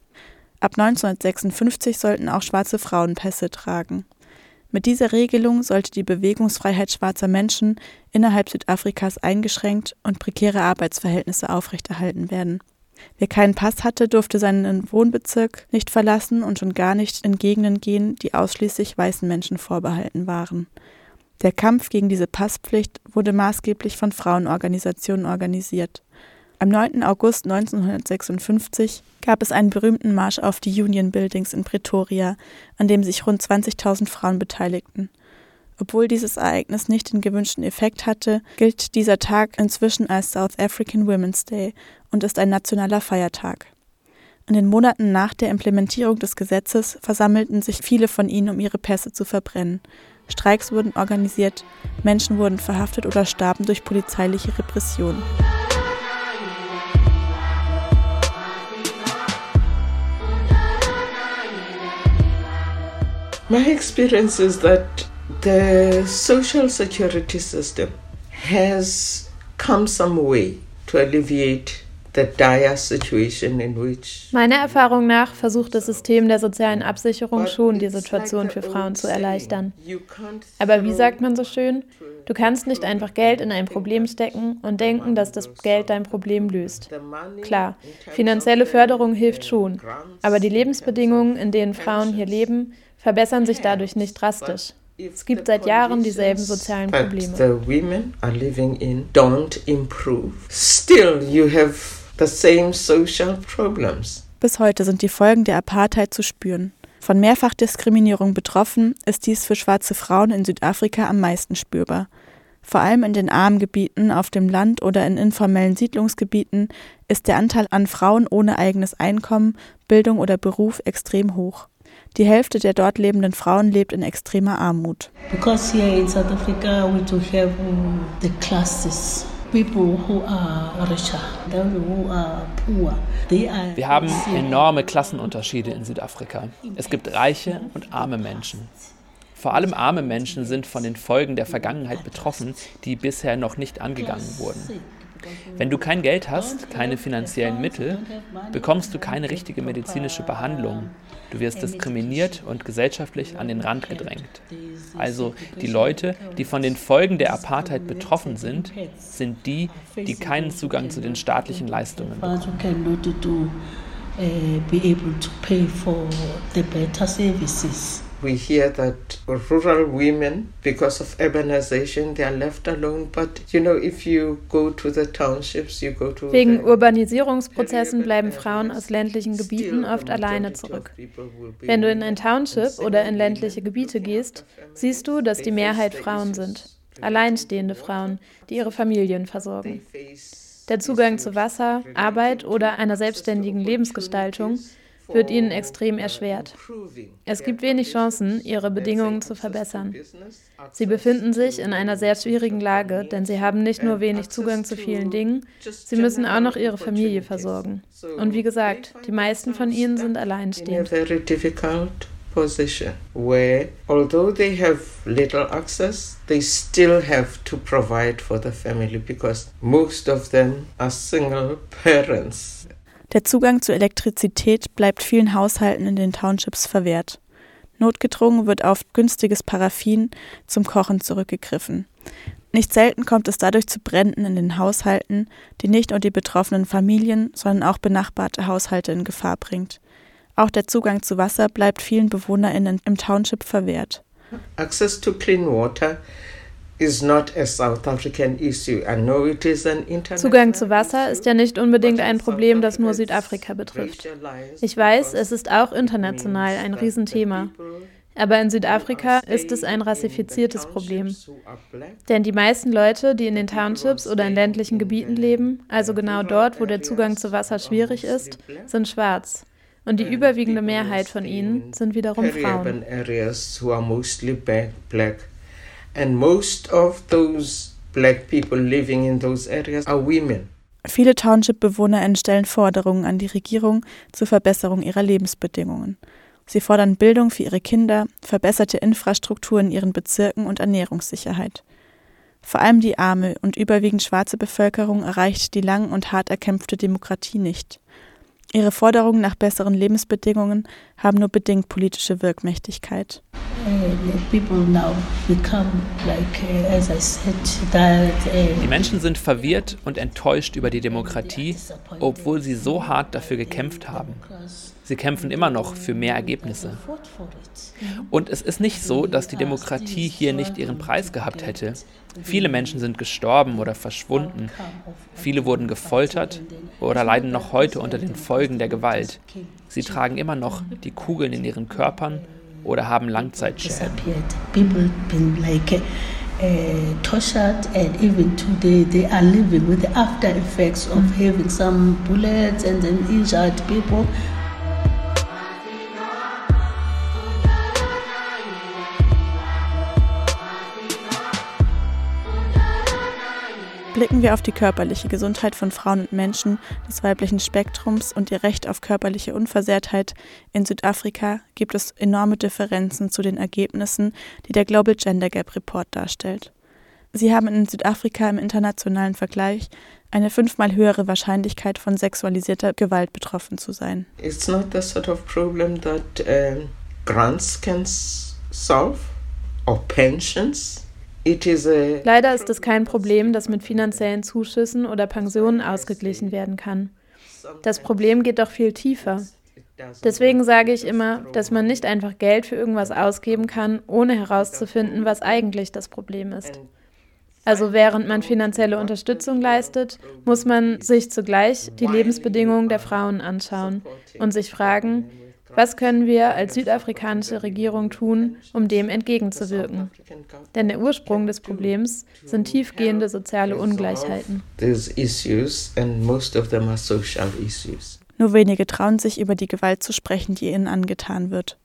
Speaker 6: Ab 1956 sollten auch schwarze Frauen Pässe tragen. Mit dieser Regelung sollte die Bewegungsfreiheit schwarzer Menschen innerhalb Südafrikas eingeschränkt und prekäre Arbeitsverhältnisse aufrechterhalten werden.
Speaker 20: Wer keinen Pass hatte, durfte seinen Wohnbezirk nicht verlassen und schon gar nicht in Gegenden gehen, die ausschließlich weißen Menschen vorbehalten waren. Der Kampf gegen diese Passpflicht wurde maßgeblich von Frauenorganisationen organisiert. Am 9. August 1956 gab es einen berühmten Marsch auf die Union Buildings in Pretoria, an dem sich rund 20.000 Frauen beteiligten. Obwohl dieses Ereignis nicht den gewünschten Effekt hatte, gilt dieser Tag inzwischen als South African Women's Day und ist ein nationaler Feiertag. In den Monaten nach der Implementierung des Gesetzes versammelten sich viele von ihnen, um ihre Pässe zu verbrennen. Streiks wurden organisiert, Menschen wurden verhaftet oder starben durch polizeiliche Repression.
Speaker 19: My experience is that the social security system has come some way to alleviate the dire situation in which
Speaker 20: Meiner Erfahrung nach versucht das System der sozialen Absicherung schon, die Situation für Frauen zu erleichtern. Aber wie sagt man so schön? Du kannst nicht einfach Geld in ein Problem stecken und denken, dass das Geld dein Problem löst. Klar, finanzielle Förderung hilft schon, aber die Lebensbedingungen, in denen Frauen hier leben, verbessern sich dadurch nicht drastisch. Es gibt seit Jahren dieselben sozialen Probleme.
Speaker 19: The same social problems.
Speaker 20: Bis heute sind die Folgen der Apartheid zu spüren. Von Mehrfachdiskriminierung betroffen ist dies für schwarze Frauen in Südafrika am meisten spürbar. Vor allem in den armen Gebieten auf dem Land oder in informellen Siedlungsgebieten ist der Anteil an Frauen ohne eigenes Einkommen, Bildung oder Beruf extrem hoch. Die Hälfte der dort lebenden Frauen lebt in extremer Armut.
Speaker 17: Because here in South Africa we do have the classes.
Speaker 18: Wir haben enorme Klassenunterschiede in Südafrika. Es gibt reiche und arme Menschen. Vor allem arme Menschen sind von den Folgen der Vergangenheit betroffen, die bisher noch nicht angegangen wurden. Wenn du kein Geld hast, keine finanziellen Mittel, bekommst du keine richtige medizinische Behandlung. Du wirst diskriminiert und gesellschaftlich an den Rand gedrängt. Also die Leute, die von den Folgen der Apartheid betroffen sind, sind die, die keinen Zugang zu den staatlichen Leistungen bekommen.
Speaker 19: We hear that rural women, because of urbanization, they are left alone. But you know, if you go to the townships, you go to
Speaker 20: Wegen Urbanisierungsprozessen bleiben Frauen aus ländlichen Gebieten oft alleine zurück. Wenn du in ein Township oder in ländliche Gebiete gehst, siehst du, dass die Mehrheit Frauen sind. Alleinstehende Frauen, die ihre Familien versorgen. Der Zugang zu Wasser, Arbeit oder einer selbstständigen Lebensgestaltung wird ihnen extrem erschwert. Es gibt wenig Chancen, ihre Bedingungen zu verbessern. Sie befinden sich in einer sehr schwierigen Lage, denn sie haben nicht nur wenig Zugang zu vielen Dingen, sie müssen auch noch ihre Familie versorgen. Und wie gesagt, die meisten von ihnen sind alleinstehend.
Speaker 19: position where, although they have little access, they still have to provide for the family because most of them are single parents.
Speaker 20: Der Zugang zu Elektrizität bleibt vielen Haushalten in den Townships verwehrt. Notgedrungen wird auf günstiges Paraffin zum Kochen zurückgegriffen. Nicht selten kommt es dadurch zu Bränden in den Haushalten, die nicht nur die betroffenen Familien, sondern auch benachbarte Haushalte in Gefahr bringt. Auch der Zugang zu Wasser bleibt vielen BewohnerInnen im Township verwehrt.
Speaker 19: Access to clean water
Speaker 20: Zugang zu Wasser ist ja nicht unbedingt ein Problem, das nur Südafrika betrifft. Ich weiß, es ist auch international ein Riesenthema. Aber in Südafrika ist es ein rassifiziertes Problem. Denn die meisten Leute, die in den Townships oder in ländlichen Gebieten leben, also genau dort, wo der Zugang zu Wasser schwierig ist, sind schwarz. Und die überwiegende Mehrheit von ihnen sind wiederum Frauen.
Speaker 19: And most of those black people living in those areas are women.
Speaker 20: Viele Township-BewohnerInnen stellen Forderungen an die Regierung zur Verbesserung ihrer Lebensbedingungen. Sie fordern Bildung für ihre Kinder, verbesserte Infrastruktur in ihren Bezirken und Ernährungssicherheit. Vor allem die arme und überwiegend schwarze Bevölkerung erreicht die lang und hart erkämpfte Demokratie nicht. Ihre Forderungen nach besseren Lebensbedingungen haben nur bedingt politische Wirkmächtigkeit.
Speaker 17: Uh, that. Uh,
Speaker 18: Die Menschen sind verwirrt und enttäuscht über die Demokratie, obwohl sie so hart dafür gekämpft haben. Sie kämpfen immer noch für mehr Ergebnisse. Und es ist nicht so, dass die Demokratie hier nicht ihren Preis gehabt hätte. Viele Menschen sind gestorben oder verschwunden. Viele wurden gefoltert oder leiden noch heute unter den Folgen der Gewalt. Sie tragen immer noch die Kugeln in ihren Körpern oder haben Langzeitschäden.
Speaker 17: people been like uh, tortured and even today they are living with the after effects of having some bullets and then injured people.
Speaker 20: Blicken wir auf die körperliche Gesundheit von Frauen und Menschen des weiblichen Spektrums und ihr Recht auf körperliche Unversehrtheit, in Südafrika gibt es enorme Differenzen zu den Ergebnissen, die der Global Gender Gap Report darstellt. Sie haben in Südafrika im internationalen Vergleich eine fünfmal höhere Wahrscheinlichkeit von sexualisierter Gewalt betroffen zu sein.
Speaker 19: It's not the sort of problem that um, grants can solve or pensions.
Speaker 20: Leider ist es kein Problem, das mit finanziellen Zuschüssen oder Pensionen ausgeglichen werden kann. Das Problem geht doch viel tiefer. Deswegen sage ich immer, dass man nicht einfach Geld für irgendwas ausgeben kann, ohne herauszufinden, was eigentlich das Problem ist. Also während man finanzielle Unterstützung leistet, muss man sich zugleich die Lebensbedingungen der Frauen anschauen und sich fragen, was können wir als südafrikanische Regierung tun, um dem entgegenzuwirken? Denn der Ursprung des Problems sind tiefgehende soziale Ungleichheiten. Nur wenige trauen sich, über die Gewalt zu sprechen, die ihnen angetan wird.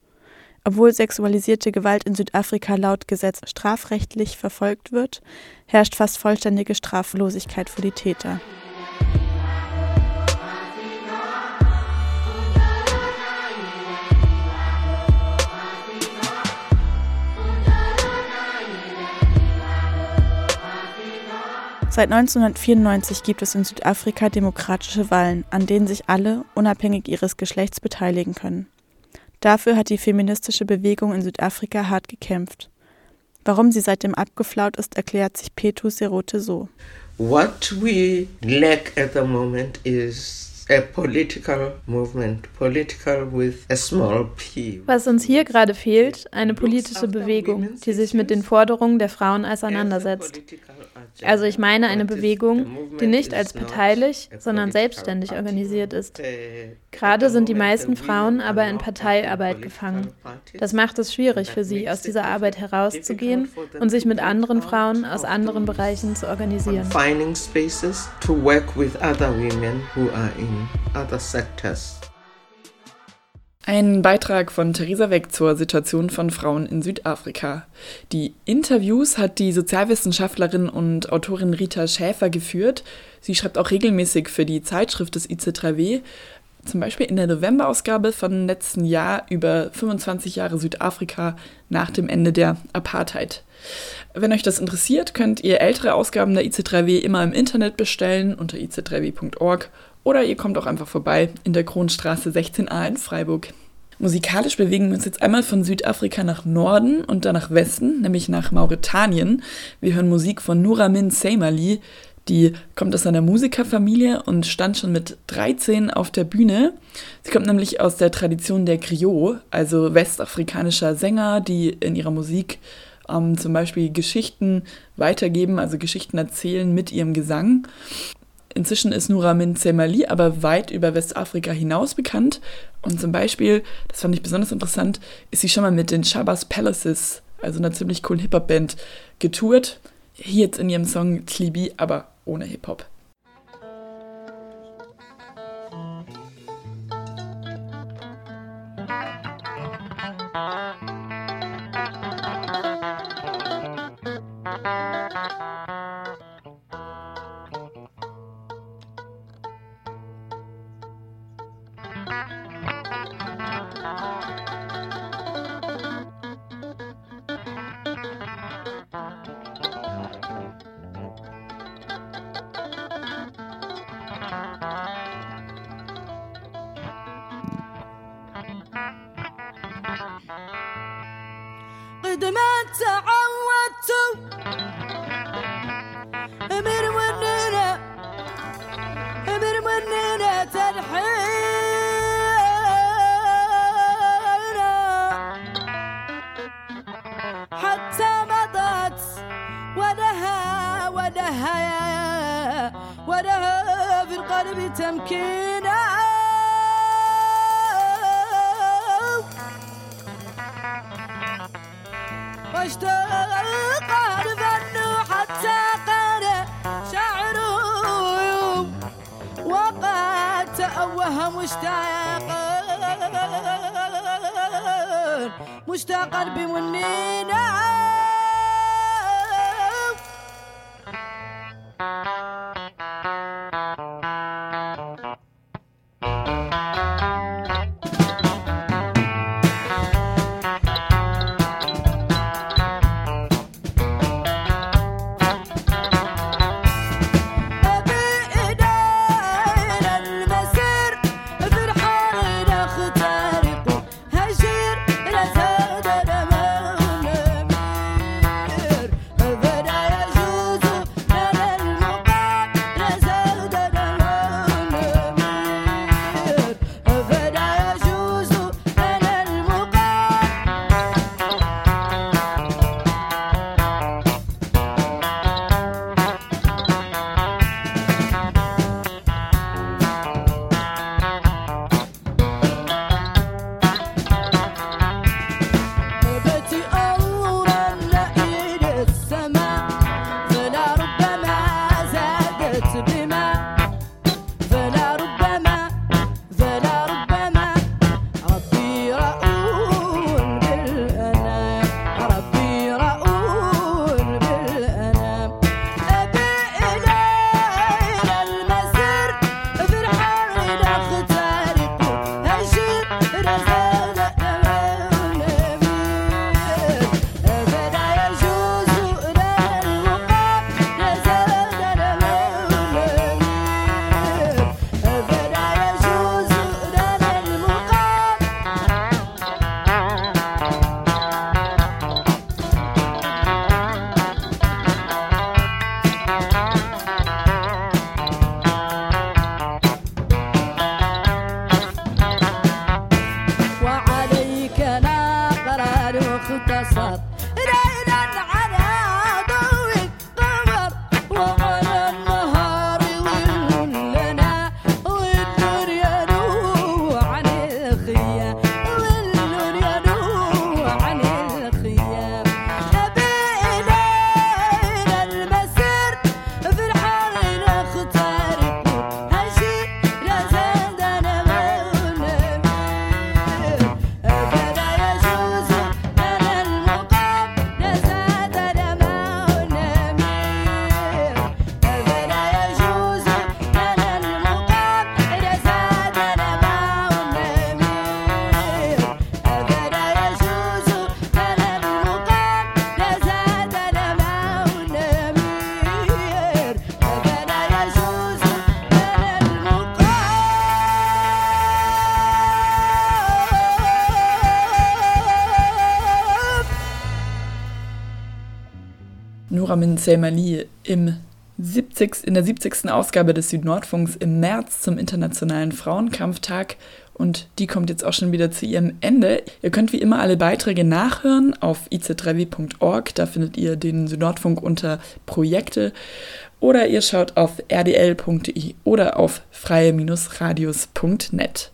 Speaker 20: Obwohl sexualisierte Gewalt in Südafrika laut Gesetz strafrechtlich verfolgt wird, herrscht fast vollständige Straflosigkeit für die Täter. Seit 1994 gibt es in Südafrika demokratische Wahlen, an denen sich alle, unabhängig ihres Geschlechts, beteiligen können. Dafür hat die feministische Bewegung in Südafrika hart gekämpft. Warum sie seitdem abgeflaut ist, erklärt sich Petu Serote so.
Speaker 19: What we lack at the moment is a political movement, political with a small p.
Speaker 20: Was uns hier gerade fehlt, eine politische Bewegung, die sich mit den Forderungen der Frauen auseinandersetzt. Also ich meine eine Bewegung, die nicht als parteilich, sondern selbstständig organisiert ist. Gerade sind die meisten Frauen aber in Parteiarbeit gefangen. Das macht es schwierig für sie, aus dieser Arbeit herauszugehen und sich mit anderen Frauen aus anderen Bereichen zu organisieren.
Speaker 19: Finding spaces to work with other women who are in other sectors.
Speaker 1: Ein Beitrag von Theresa Weck zur Situation von Frauen in Südafrika. Die Interviews hat die Sozialwissenschaftlerin und Autorin Rita Schäfer geführt. Sie schreibt auch regelmäßig für die Zeitschrift des IC3W, zum Beispiel in der Novemberausgabe von letzten Jahr über 25 Jahre Südafrika nach dem Ende der Apartheid. Wenn euch das interessiert, könnt ihr ältere Ausgaben der IC3W immer im Internet bestellen unter ic3w.org oder ihr kommt auch einfach vorbei in der Kronstraße 16a in Freiburg. Musikalisch bewegen wir uns jetzt einmal von Südafrika nach Norden und dann nach Westen, nämlich nach Mauretanien. Wir hören Musik von Nuramin Seymali. Die kommt aus einer Musikerfamilie und stand schon mit 13 auf der Bühne. Sie kommt nämlich aus der Tradition der Griot, also westafrikanischer Sänger, die in ihrer Musik ähm, zum Beispiel Geschichten weitergeben, also Geschichten erzählen mit ihrem Gesang. Inzwischen ist Nuramin Semali aber weit über Westafrika hinaus bekannt. Und zum Beispiel, das fand ich besonders interessant, ist sie schon mal mit den Shabazz Palaces, also einer ziemlich coolen Hip-Hop-Band, getourt. Hier jetzt in ihrem Song Tlibi, aber ohne Hip-Hop.
Speaker 3: tout un sap.
Speaker 1: Nuramin Selmani im 70, in der 70. Ausgabe des Südnordfunks im März zum Internationalen Frauenkampftag und die kommt jetzt auch schon wieder zu ihrem Ende. Ihr könnt wie immer alle Beiträge nachhören auf ic3w.org, da findet ihr den Südnordfunk unter Projekte oder ihr schaut auf rdl.de oder auf freie-radios.net.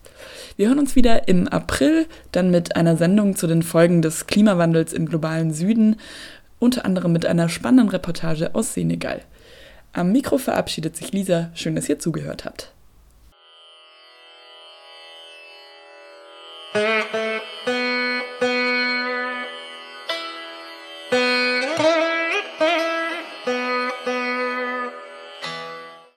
Speaker 1: Wir hören uns wieder im April, dann mit einer Sendung zu den Folgen des Klimawandels im globalen Süden, unter anderem mit einer spannenden Reportage aus Senegal. Am Mikro verabschiedet sich Lisa, schön, dass ihr zugehört habt.